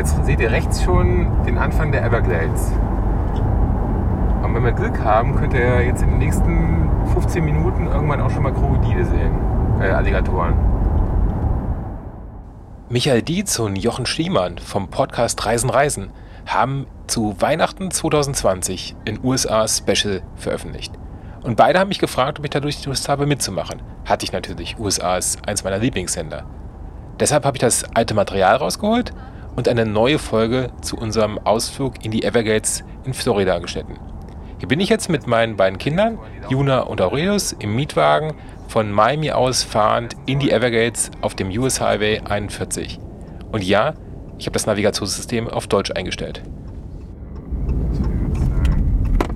jetzt seht ihr rechts schon den Anfang der Everglades. Und wenn wir Glück haben, könnt ihr jetzt in den nächsten 15 Minuten irgendwann auch schon mal Krokodile sehen. Äh, Alligatoren. Michael Dietz und Jochen Schliemann vom Podcast Reisen Reisen haben zu Weihnachten 2020 in USA Special veröffentlicht. Und beide haben mich gefragt, ob ich dadurch Lust habe mitzumachen. Hatte ich natürlich. USA ist eins meiner Lieblingssender. Deshalb habe ich das alte Material rausgeholt und eine neue Folge zu unserem Ausflug in die Everglades in Florida geschnitten. Hier bin ich jetzt mit meinen beiden Kindern, Juna und Aurelius, im Mietwagen von Miami aus fahrend in die Everglades auf dem US Highway 41. Und ja, ich habe das Navigationssystem auf Deutsch eingestellt.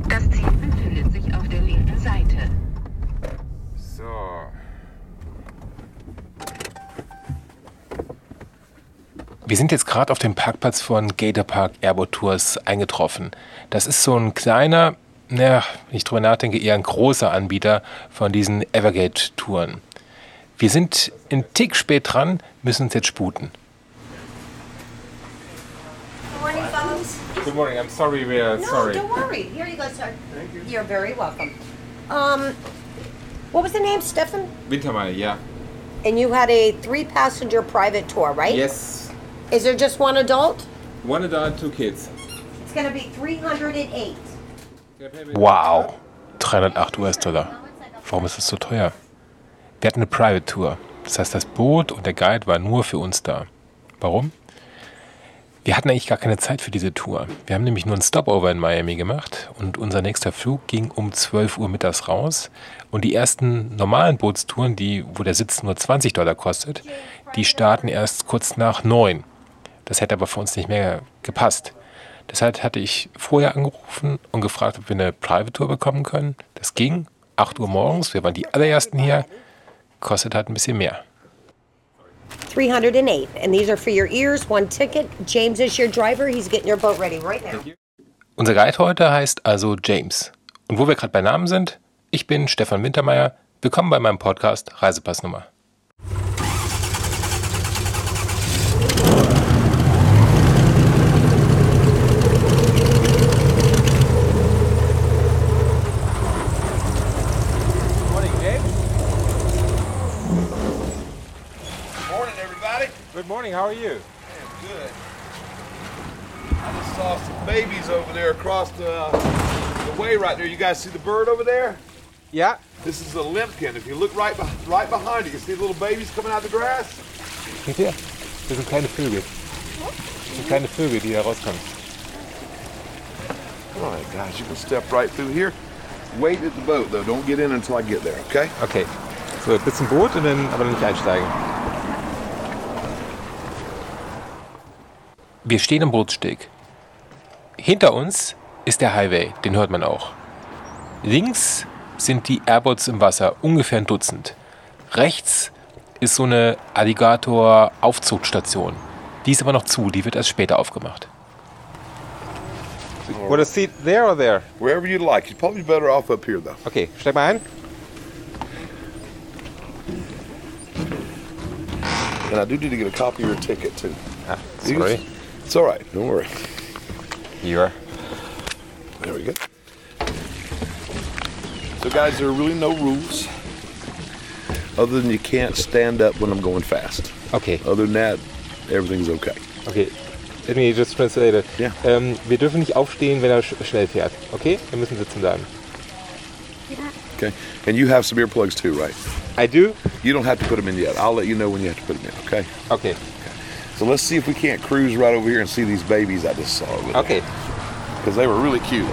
Das Ziel befindet sich auf der linken Seite. So. Wir sind jetzt gerade auf dem Parkplatz von Gator Park Airboat Tours eingetroffen. Das ist so ein kleiner, naja, wenn ich drüber nachdenke, eher ein großer Anbieter von diesen Evergate-Touren. Wir sind ein Tick spät dran, müssen uns jetzt sputen. Good morning, fellows. Good morning, I'm sorry, we're No, don't worry. Here you go, sir. Thank you. You're very welcome. Um, what was the name, Stefan? Wintermeyer, yeah. And you had a three-passenger private tour, right? Yes, Is there just one adult? one adult, two kids. It's gonna be 308. Wow, 308 US-Dollar. Warum ist das so teuer? Wir hatten eine Private Tour. Das heißt, das Boot und der Guide war nur für uns da. Warum? Wir hatten eigentlich gar keine Zeit für diese Tour. Wir haben nämlich nur einen Stopover in Miami gemacht und unser nächster Flug ging um 12 Uhr mittags raus. Und die ersten normalen Bootstouren, die, wo der Sitz nur 20 Dollar kostet, die starten erst kurz nach 9. Das hätte aber für uns nicht mehr gepasst. Deshalb hatte ich vorher angerufen und gefragt, ob wir eine Private Tour bekommen können. Das ging. 8 Uhr morgens, wir waren die allerersten hier. Kostet halt ein bisschen mehr. 308. And these are for your ears, one ticket. James is your driver. He's getting your boat ready right now. Unser Guide heute heißt also James. Und wo wir gerade bei Namen sind, ich bin Stefan Wintermeyer. Willkommen bei meinem Podcast Reisepassnummer. Morning. How are you? Man, good. I just saw some babies over there across the, the way right there. You guys see the bird over there? Yeah. This is a limpkin. If you look right, right behind it, you see the little babies coming out of the grass? Ihr? Das sind kleine Vögel. Das sind kleine Vögel, die da rauskommen. All right, guys, you can step right through here. Wait at the boat, though. Don't get in until I get there, okay? Okay. So, bis zum Boot und dann aber nicht einsteigen. Wir stehen am Bootssteg. Hinter uns ist der Highway, den hört man auch. Links sind die Airboats im Wasser, ungefähr ein Dutzend. Rechts ist so eine Alligator-Aufzugstation. Die ist aber noch zu, die wird erst später aufgemacht. Would a seat there or there? Wherever you'd like. You're probably better off up here, though. Okay, steig mal ein. And I do need to get a copy of your ticket, too. Ah, You sorry. It's all right. Don't worry. Here. There we go. So, guys, there are really no rules other than you can't stand up when I'm going fast. Okay, Other than that, everything's okay. okay. Let me just translate it. Ja. Ähm, wir dürfen nicht aufstehen, wenn er sch schnell fährt. Okay? Wir müssen sitzen bleiben. Okay. And you have some earplugs too, right? I do? You don't have to put them in yet. I'll let you know when you have to put them in. Okay. Okay. So let's see if we can't cruise right over here and see these babies I just saw. Okay. Because they were really cute.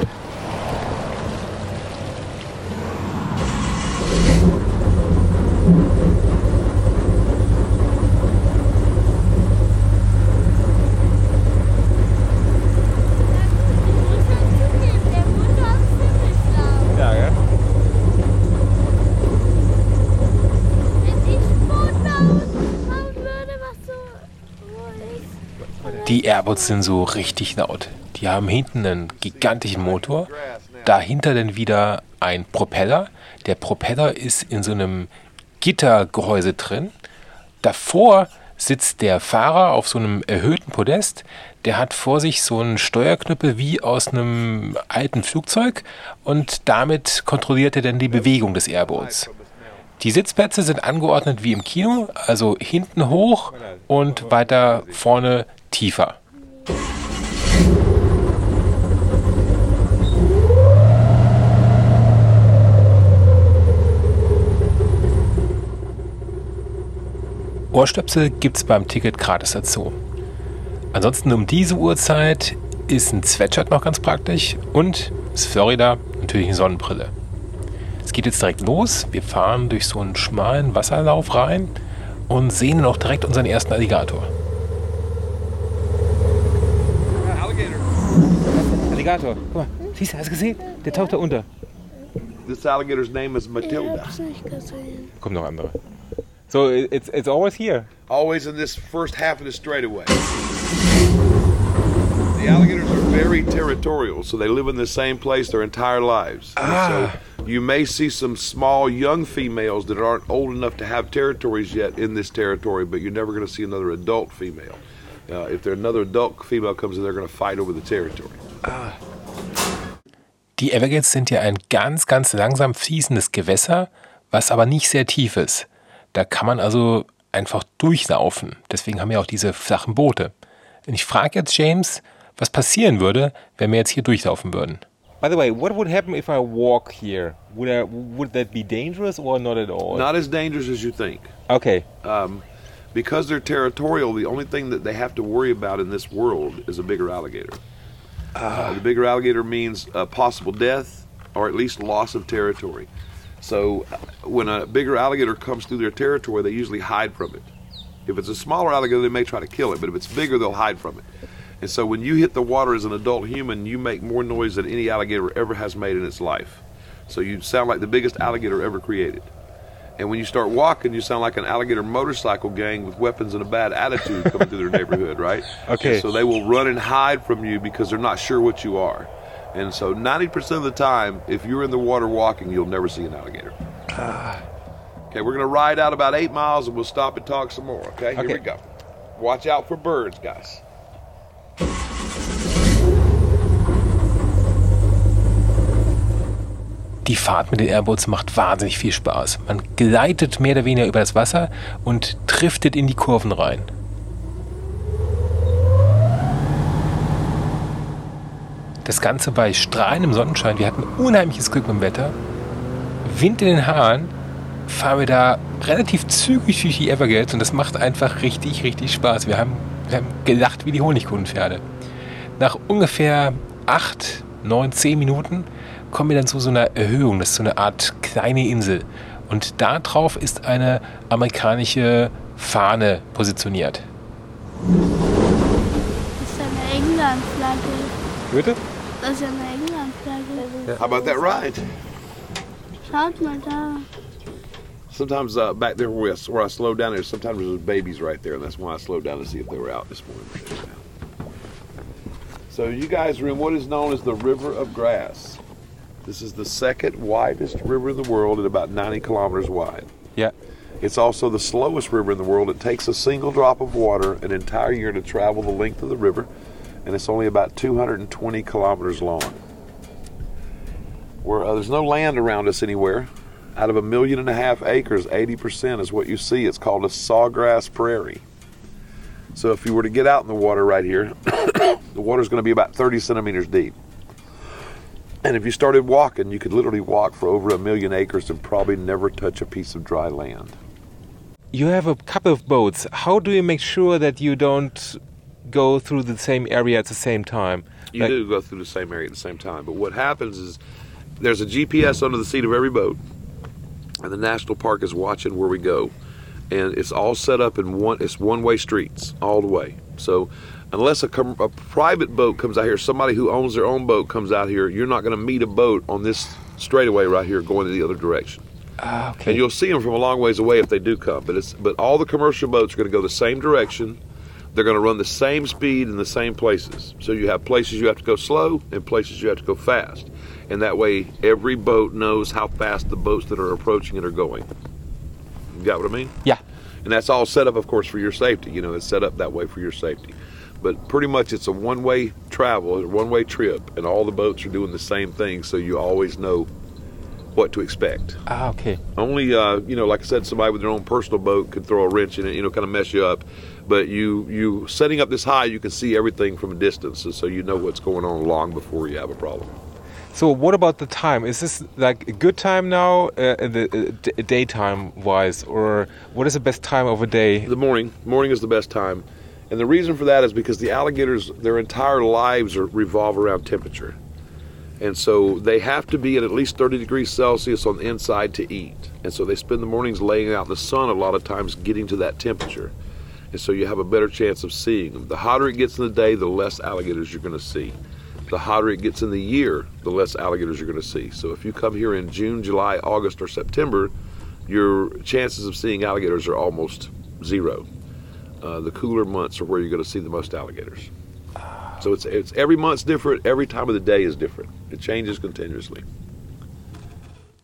Die Airboats sind so richtig laut. Die haben hinten einen gigantischen Motor, dahinter dann wieder ein Propeller. Der Propeller ist in so einem Gittergehäuse drin. Davor sitzt der Fahrer auf so einem erhöhten Podest. Der hat vor sich so einen Steuerknüppel wie aus einem alten Flugzeug und damit kontrolliert er dann die Bewegung des Airboats. Die Sitzplätze sind angeordnet wie im Kino, also hinten hoch und weiter vorne tiefer. Ohrstöpsel gibt es beim Ticket gratis dazu. Ansonsten um diese Uhrzeit ist ein Sweatshirt noch ganz praktisch und ist Florida natürlich eine Sonnenbrille. Es geht jetzt direkt los. Wir fahren durch so einen schmalen Wasserlauf rein und sehen dann auch direkt unseren ersten Alligator. Alligator. Guck mal, siehst du, hast du gesehen? Der taucht da unter. This alligator's name is Matilda. hab's nicht noch andere. So it's it's always here. Always in this first half of the straightaway. The alligators are very territorial, so they live in the same place their entire lives. And So ah. you may see some small young females that aren't old enough to have territories yet in this territory, but you're never going to see another adult female. Uh, if another adult female comes in, they're going to fight over the territory. Die Everglades sind ja ein ganz, ganz langsam fließendes Gewässer, was aber nicht sehr tief ist. Da kann man also einfach durchlaufen. Deswegen haben wir auch diese flachen Boote. Und ich frage jetzt James, was passieren würde, wenn wir jetzt hier durchlaufen würden. By the way, what would happen if I walk here? Would I, would that be dangerous or not at all? Not as dangerous as you think. Okay. Um, because they're territorial, the only thing that they have to worry about in this world is a bigger alligator. Uh, the bigger alligator means uh, possible death or at least loss of territory. So uh, when a bigger alligator comes through their territory, they usually hide from it. If it's a smaller alligator, they may try to kill it, but if it's bigger, they'll hide from it. And so when you hit the water as an adult human, you make more noise than any alligator ever has made in its life. So you sound like the biggest alligator ever created. And when you start walking, you sound like an alligator motorcycle gang with weapons and a bad attitude coming through their neighborhood, right? Okay. And so they will run and hide from you because they're not sure what you are. And so 90% of the time, if you're in the water walking, you'll never see an alligator. Ah. Okay, we're going to ride out about eight miles and we'll stop and talk some more, okay? Here we go. Watch out for birds, guys. Die Fahrt mit den Airboats macht wahnsinnig viel Spaß. Man gleitet mehr oder weniger über das Wasser und driftet in die Kurven rein. Das Ganze bei strahlendem Sonnenschein. Wir hatten unheimliches Glück mit dem Wetter. Wind in den Haaren. Fahren wir da relativ zügig durch die Everglades und das macht einfach richtig, richtig Spaß. Wir haben, wir haben gelacht wie die Honigkuchenpferde. Nach ungefähr 8, 9, 10 Minuten kommen wir dann zu so einer Erhöhung. Das ist so eine Art kleine Insel. Und da drauf ist eine amerikanische Fahne positioniert. Das ist eine England-Flagge. Bitte? Das ist eine England-Flagge. How about that ride? Schaut mal da. Sometimes uh, back there where I, where I slowed down, there's sometimes there's babies right there, and that's why I slowed down to see if they were out this morning. So you guys are in what is known as the River of Grass. This is the second widest river in the world at about 90 kilometers wide. Yeah. It's also the slowest river in the world. It takes a single drop of water an entire year to travel the length of the river, and it's only about 220 kilometers long. Where uh, there's no land around us anywhere. Out of a million and a half acres, 80% is what you see. It's called a sawgrass prairie. So if you were to get out in the water right here, the water's going to be about 30 centimeters deep. And if you started walking, you could literally walk for over a million acres and probably never touch a piece of dry land. You have a couple of boats. How do you make sure that you don't go through the same area at the same time? You Like- do go through the same area at the same time, but what happens is there's a GPS under the seat of every boat, and the national park is watching where we go, and it's all set up in one. It's one-way streets all the way. So unless a, com- a private boat comes out here, somebody who owns their own boat comes out here, you're not going to meet a boat on this straightaway right here going in the other direction. Ah, And you'll see them from a long ways away if they do come. But it's but all the commercial boats are going to go the same direction. They're going to run the same speed in the same places. So you have places you have to go slow and places you have to go fast. And that way every boat knows how fast the boats that are approaching it are going. You got what I mean? Yeah. And that's all set up, of course, for your safety. You know, it's set up that way for your safety. But pretty much it's a one way travel, a one way trip, and all the boats are doing the same thing, so you always know what to expect. Ah, okay. Only, uh, you know, like I said, somebody with their own personal boat could throw a wrench in it, you know, kind of mess you up. But you, you setting up this high, you can see everything from a distance, so you know what's going on long before you have a problem. So what about the time? Is this like a good time now, uh, the uh, d- daytime wise, or what is the best time of a day? The morning, morning is the best time, and the reason for that is because the alligators, their entire lives are revolve around temperature, and so they have to be at at least 30 degrees Celsius on the inside to eat, and so they spend the mornings laying out in the sun a lot of times getting to that temperature, and so you have a better chance of seeing them. The hotter it gets in the day, the less alligators you're going to see. The hotter it gets in the year, the less alligators you're going to see. So if you come here in June, July, August, or September, your chances of seeing alligators are almost zero. Uh, the cooler months are where you're going to see the most alligators. So it's it's every month's different. Every time of the day is different. It changes continuously.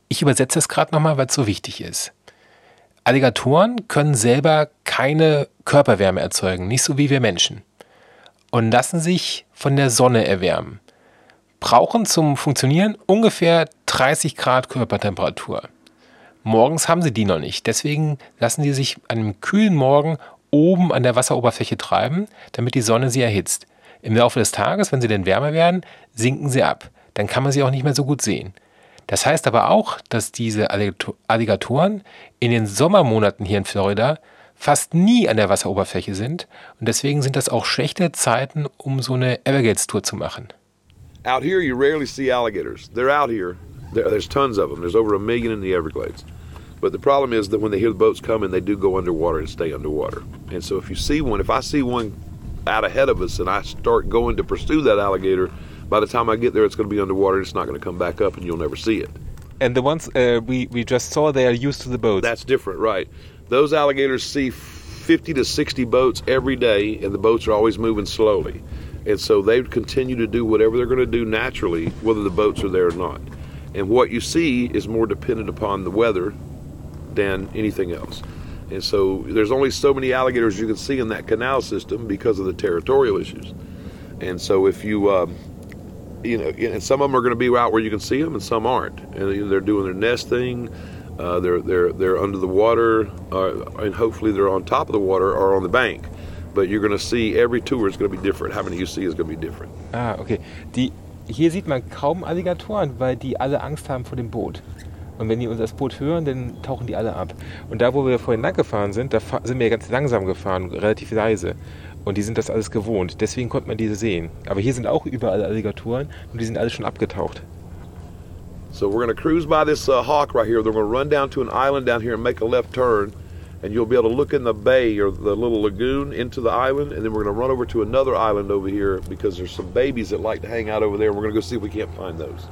Ich übersetze es gerade nochmal, weil es so wichtig ist. Alligatoren können selber keine Körperwärme erzeugen, nicht so wie wir Menschen. Und lassen sich von der Sonne erwärmen. Brauchen zum Funktionieren ungefähr 30 Grad Körpertemperatur. Morgens haben sie die noch nicht. Deswegen lassen sie sich an einem kühlen Morgen oben an der Wasseroberfläche treiben, damit die Sonne sie erhitzt. Im Laufe des Tages, wenn sie denn wärmer werden, sinken sie ab. Dann kann man sie auch nicht mehr so gut sehen. Das heißt aber auch, dass diese Alligator- Alligatoren in den Sommermonaten hier in Florida fast nie an der Wasseroberfläche sind. Und deswegen sind das auch schlechte Zeiten, um so eine Everglades-Tour zu machen. Out here, you rarely see alligators. They're out here. There, there's tons of them. There's over a million in the Everglades. But the problem is that when they hear the boats coming, they do go underwater and stay underwater. And so if you see one, if I see one out ahead of us and I start going to pursue that alligator, by the time I get there, it's going to be underwater and it's not going to come back up and you'll never see it. And the ones uh, we we just saw, they are used to the boats. That's different, right? Those alligators see 50 to 60 boats every day, and the boats are always moving slowly. And so they continue to do whatever they're going to do naturally, whether the boats are there or not. And what you see is more dependent upon the weather than anything else. And so there's only so many alligators you can see in that canal system because of the territorial issues. And so if you, um, you know, and some of them are going to be out where you can see them, and some aren't. And they're doing their nesting. Uh, they're they're they're under the water, uh, and hopefully they're on top of the water or on the bank. But you're going to see every tour is going to be different. How many you see is going to be different. Ah, okay. Die, hier sieht man kaum Alligatoren, weil die alle Angst haben vor dem Boot. Und wenn die unser Boot hören, dann tauchen die alle ab. Und da, wo wir vorhin lang gefahren sind, da sind wir ganz langsam gefahren, relativ leise. Und die sind das alles gewohnt. Deswegen konnte man diese sehen. Aber hier sind auch überall Alligatoren und die sind alle schon abgetaucht. So we're going to cruise by this uh, hawk right here. They're going to run down to an island down here and make a left turn, and you'll be able to look in the bay or the little lagoon into the island, and then we're going to run over to another island over here because there's some babies that like to hang out over there. We're going to go see if we can't find those.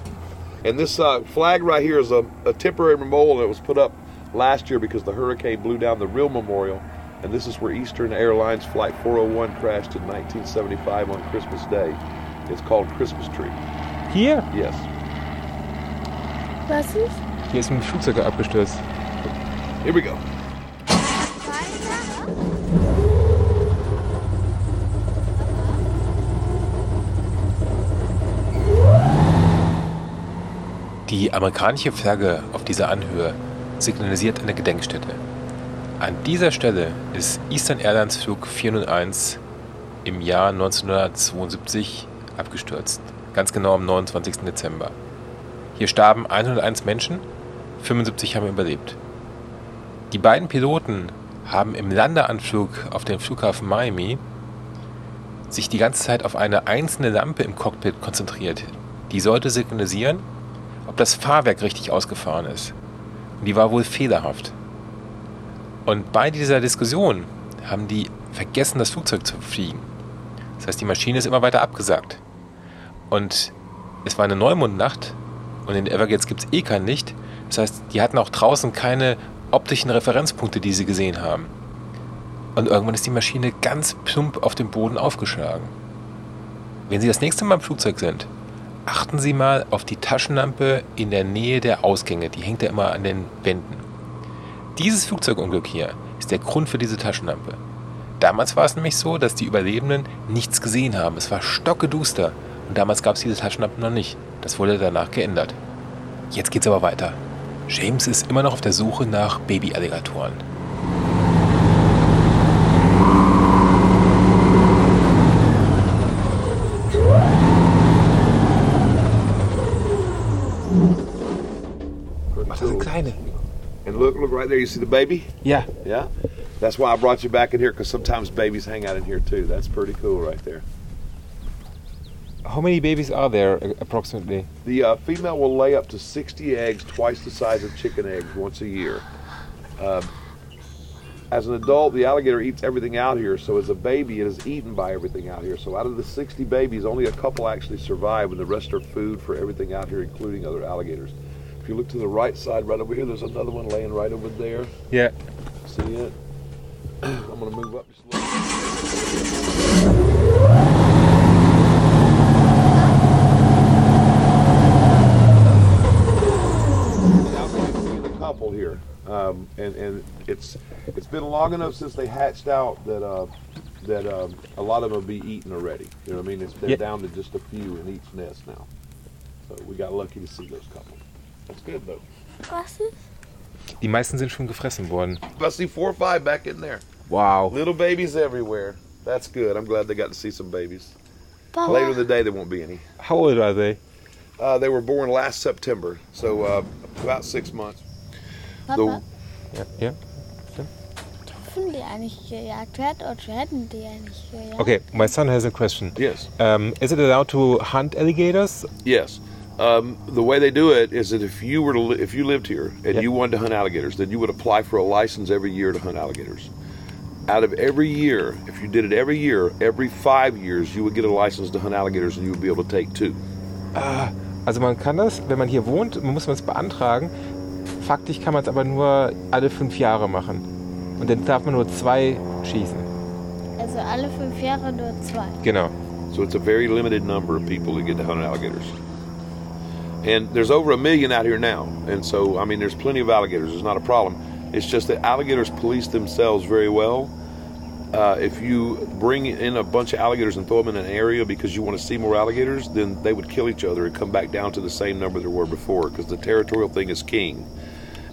And this uh, flag right here is a, a temporary memorial that was put up last year because the hurricane blew down the real memorial. And this is where Eastern Airlines Flight 401 crashed in 1975 on Christmas Day. It's called Christmas Tree. Hier? Yes. Was ist? Hier ist ein Flugzeug abgestürzt. Here we go. Die amerikanische Flagge auf dieser Anhöhe signalisiert eine Gedenkstätte. An dieser Stelle ist Eastern Airlines Flug 401 im Jahr 1972 abgestürzt. Ganz genau am 29. Dezember. Hier starben 101 Menschen, 75 haben überlebt. Die beiden Piloten haben im Landeanflug auf den Flughafen Miami sich die ganze Zeit auf eine einzelne Lampe im Cockpit konzentriert. Die sollte signalisieren, ob das Fahrwerk richtig ausgefahren ist. Und die war wohl fehlerhaft. Und bei dieser Diskussion haben die vergessen, das Flugzeug zu fliegen. Das heißt, die Maschine ist immer weiter abgesagt. Und es war eine Neumondnacht und in Everglades gibt es eh kein Licht. Das heißt, die hatten auch draußen keine optischen Referenzpunkte, die sie gesehen haben. Und irgendwann ist die Maschine ganz plump auf dem Boden aufgeschlagen. Wenn Sie das nächste Mal im Flugzeug sind, achten Sie mal auf die Taschenlampe in der Nähe der Ausgänge. Die hängt ja immer an den Wänden. Dieses Flugzeugunglück hier ist der Grund für diese Taschenlampe. Damals war es nämlich so, dass die Überlebenden nichts gesehen haben. Es war stockeduster. Und damals gab es diese Taschenlampen noch nicht. Das wurde danach geändert. Jetzt geht's aber weiter. James ist immer noch auf der Suche nach Babyalligatoren. Das kleine. And look, look right there. You see the baby? Yeah. Yeah. That's why I brought you back in here because sometimes babies hang out in here too. That's pretty cool right there. How many babies are there uh, approximately? The uh, female will lay up to 60 eggs, twice the size of chicken eggs, once a year. Um, as an adult, the alligator eats everything out here, so as a baby, it is eaten by everything out here. So out of the 60 babies, only a couple actually survive, and the rest are food for everything out here, including other alligators. If you look to the right side, right over here, there's another one laying right over there. Yeah. See it? I'm gonna move up just a little. Now we can see the couple here, um, and and it's it's been long enough since they hatched out that uh, that um, a lot of them will be eaten already. You know what I mean? It's been Yeah. down to just a few in each nest now. So we got lucky to see those couple. That's good though. Was ist? Die meisten sind schon gefressen worden. I see four or five back in there. Wow. Little babies everywhere. That's good. I'm glad they got to see some babies. Later in the day, there won't be any. How old are they? Uh, they were born last September, so uh, about six months. Papa, Ja. ja. dürfen die eigentlich gejagt werden oder werden die eigentlich gejagt? Okay, my son has a question. Yes. Um, is it allowed to hunt alligators? Yes. Um, the way they do it is that if you were to li- if you lived here and Yeah. you wanted to hunt alligators, then you would apply for a license every year to hunt alligators. Out of every year, if you did it every year, every five years, you would get a license to hunt alligators, and you would be able to take two. Also man kann das, wenn man hier wohnt, man muss man es beantragen. Faktisch kann man es aber nur alle fünf Jahre machen. Und dann darf man nur zwei schießen. Also alle fünf Jahre nur zwei. Genau. So it's a very limited number of people that get to hunt alligators. And there's over a million out here now. And so, I mean, there's plenty of alligators. It's not a problem. It's just that alligators police themselves very well. Uh, if you bring in a bunch of alligators and throw them in an area because you want to see more alligators, then they would kill each other and come back down to the same number there were before because the territorial thing is king.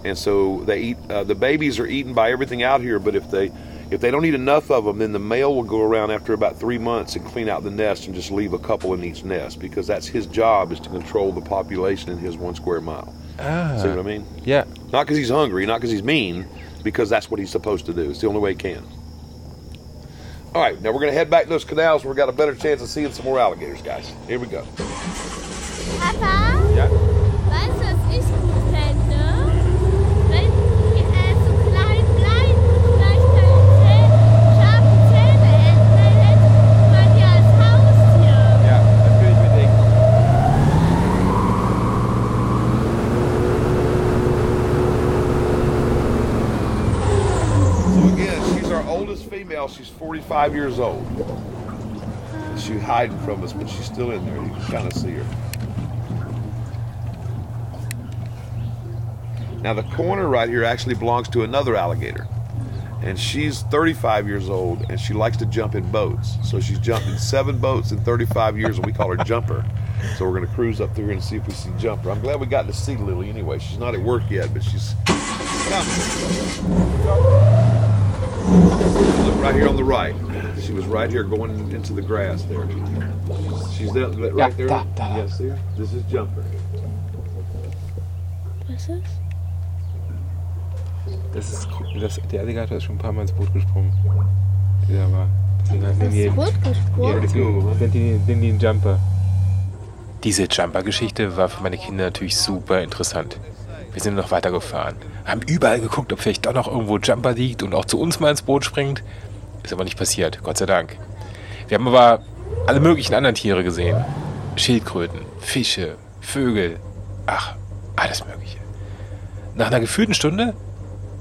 And so they eat. Uh, the babies are eaten by everything out here, but if they if they don't eat enough of them, then the male will go around after about three months and clean out the nest and just leave a couple in each nest because that's his job is to control the population in his one square mile. Ah. See what I mean? Yeah. Not because he's hungry, not because he's mean, because that's what he's supposed to do. It's the only way he can. All right, now we're going to head back to those canals where we got a better chance of seeing some more alligators, guys. Here we go. Papa, Ja. weißt du, was ich gut fände? Wenn die äh, so klein bleiben und vielleicht keine Zähne, scharfe Zähne hätten, dann hätte man die als Haustier. Ja, das will ich mir denken. So again, she's our oldest female. 45 years old. She's hiding from us, but she's still in there. You can kind of see her. Now the corner right here actually belongs to another alligator. And she's 35 years old and she likes to jump in boats. So she's jumped in seven boats in 35 years and we call her Jumper. So we're going to cruise up through here and see if we see Jumper. I'm glad we got to see Lily anyway. She's not at work yet, but she's coming. Look right here on the right. She was right here going into the grass there. She's there, right Yeah, there. da, da. Yes, see her? This is Jumper. Was ist? Das ist, das, der Alligator ist schon ein paar Mal ins Boot gesprungen. Du gut gesprochen? deswegen nennen die, nennen die einen Jumper. Diese Jumper-Geschichte war für meine Kinder natürlich super interessant. Wir sind noch weitergefahren, haben überall geguckt, ob vielleicht doch noch irgendwo Jumper liegt und auch zu uns mal ins Boot springt. Ist aber nicht passiert, Gott sei Dank. Wir haben aber alle möglichen anderen Tiere gesehen. Schildkröten, Fische, Vögel, ach, alles Mögliche. Nach einer gefühlten Stunde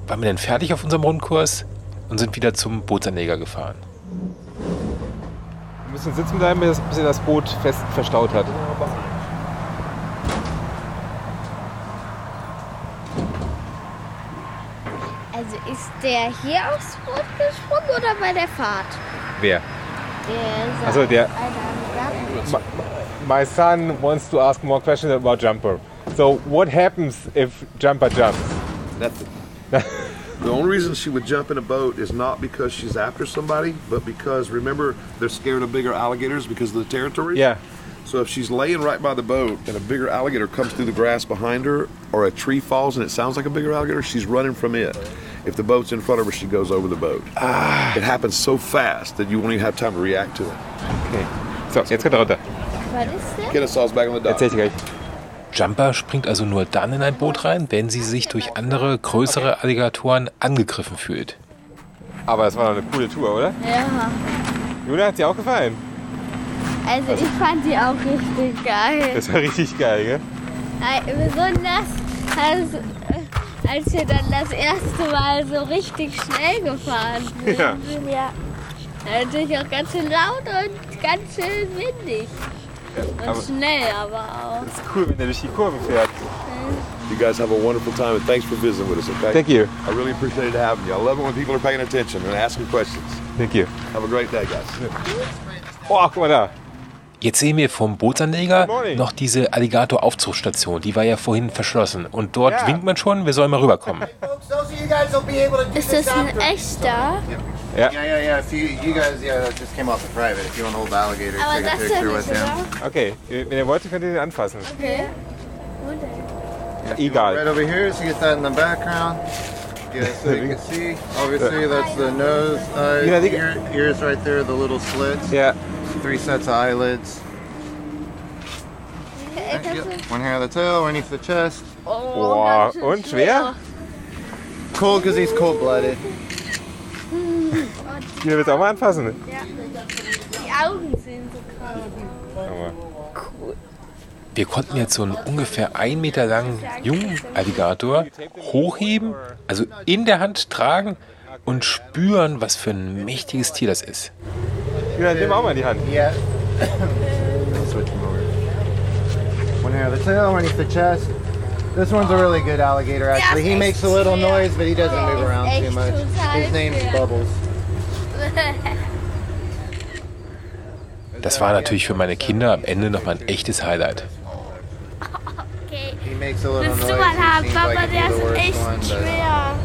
waren wir dann fertig auf unserem Rundkurs und sind wieder zum Bootsanleger gefahren. Wir müssen sitzen bleiben, bis bis er das Boot fest verstaut hat. Ist der hier aufs Boot gesprungen oder bei der Fahrt? Wer? Der Also der. Alligator. My son wants to ask more questions about Jumper. So, what happens if Jumper jumps? Nothing. the only reason she would jump in a boat is not because she's after somebody, but because remember they're scared of bigger alligators because of the territory. Yeah. So if she's laying right by the boat and a bigger alligator comes through the grass behind her, or a tree falls and it sounds like a bigger alligator, she's running from it. If the boat's in front of her, she goes over the boat. It happens so fast that you won't even have time to react to it. Okay. So, jetzt geht er runter. Was ist denn? Kennesaw's back on the dock. Erzähl ich dir gleich. Jumper springt also nur dann in ein Boot rein, wenn sie sich durch andere, größere Alligatoren angegriffen fühlt. Aber es war doch eine coole Tour, oder? Ja. Juna hat dir auch gefallen. Also ich fand die auch richtig geil. Das war richtig geil, gell? Äh, Besonders als, äh, als wir dann das erste Mal so richtig schnell gefahren sind. Ja. ja. Natürlich auch ganz schön laut und ganz schön windig. Und aber- schnell aber auch. Das ist cool, wenn der durch die Kurven fährt. You guys have a wonderful time and thanks for visiting with us, okay? Thank you. I really appreciated having you. I love it when people are paying attention and asking questions. Thank you. Have a great day, guys. Oh, guck mal da. Jetzt sehen wir vom Bootsanleger noch diese Alligator-Aufzugsstation. Die war ja vorhin verschlossen. Und dort Ja. winkt man schon, wir sollen mal rüberkommen. You Ist das ein echter? Yeah, yeah, yeah. If you, you guys, yeah, that just came off the private. If you want to hold the alligator, Aber take a picture ja with him. Okay, wenn ihr wollt, könnt ihr den anfassen. Okay. Wo denn? Right Egal. over here, so get that in the background. Yeah, so you can see. Obviously, that's the nose, eyes, Yeah, ear, ears right there, the little slits. Ja, Three sets of eyelids. One hair of the tail, underneath the chest. oh, Boah, schön und schwer? Cold because he's cold-blooded. ihr willst auch mal anfassen. Die Augen sind so krass. Wir konnten jetzt so einen ungefähr ein Meter langen jungen Alligator hochheben, also in der Hand tragen und spüren, was für ein mächtiges Tier das ist. Juna, nimm auch mal in die Hand. Yeah. I'll switch him over. One hair of the tail, underneath the chest. This one's a really good alligator, actually. He makes a little noise, but he doesn't move around too much. His name's Bubbles. Das war natürlich für meine Kinder am Ende nochmal ein echtes Highlight. Okay. He makes a little Willst noise. du mal haben, Papa, der ist echt one, schwer.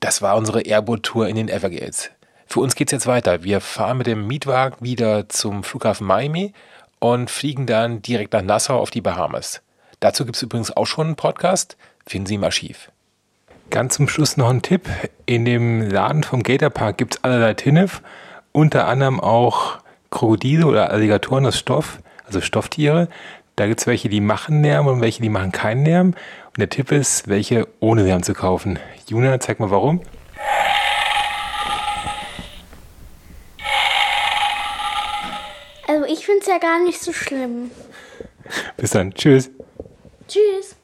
Das war unsere Airboat-Tour in den Everglades. Für uns geht's jetzt weiter. Wir fahren mit dem Mietwagen wieder zum Flughafen Miami und fliegen dann direkt nach Nassau auf die Bahamas. Dazu gibt's übrigens auch schon einen Podcast. Finden Sie im Archiv. Ganz zum Schluss noch ein Tipp. In dem Laden vom Gatorpark gibt's allerlei Tinnef, unter anderem auch Krokodile oder Alligatoren aus Stoff, also Stofftiere. Da gibt's welche, die machen Lärm und welche, die machen keinen Lärm. Und der Tipp ist, welche ohne Lärm zu kaufen. Juna, zeig mal warum. Also ich finde es ja gar nicht so schlimm. Bis dann. Tschüss. Tschüss.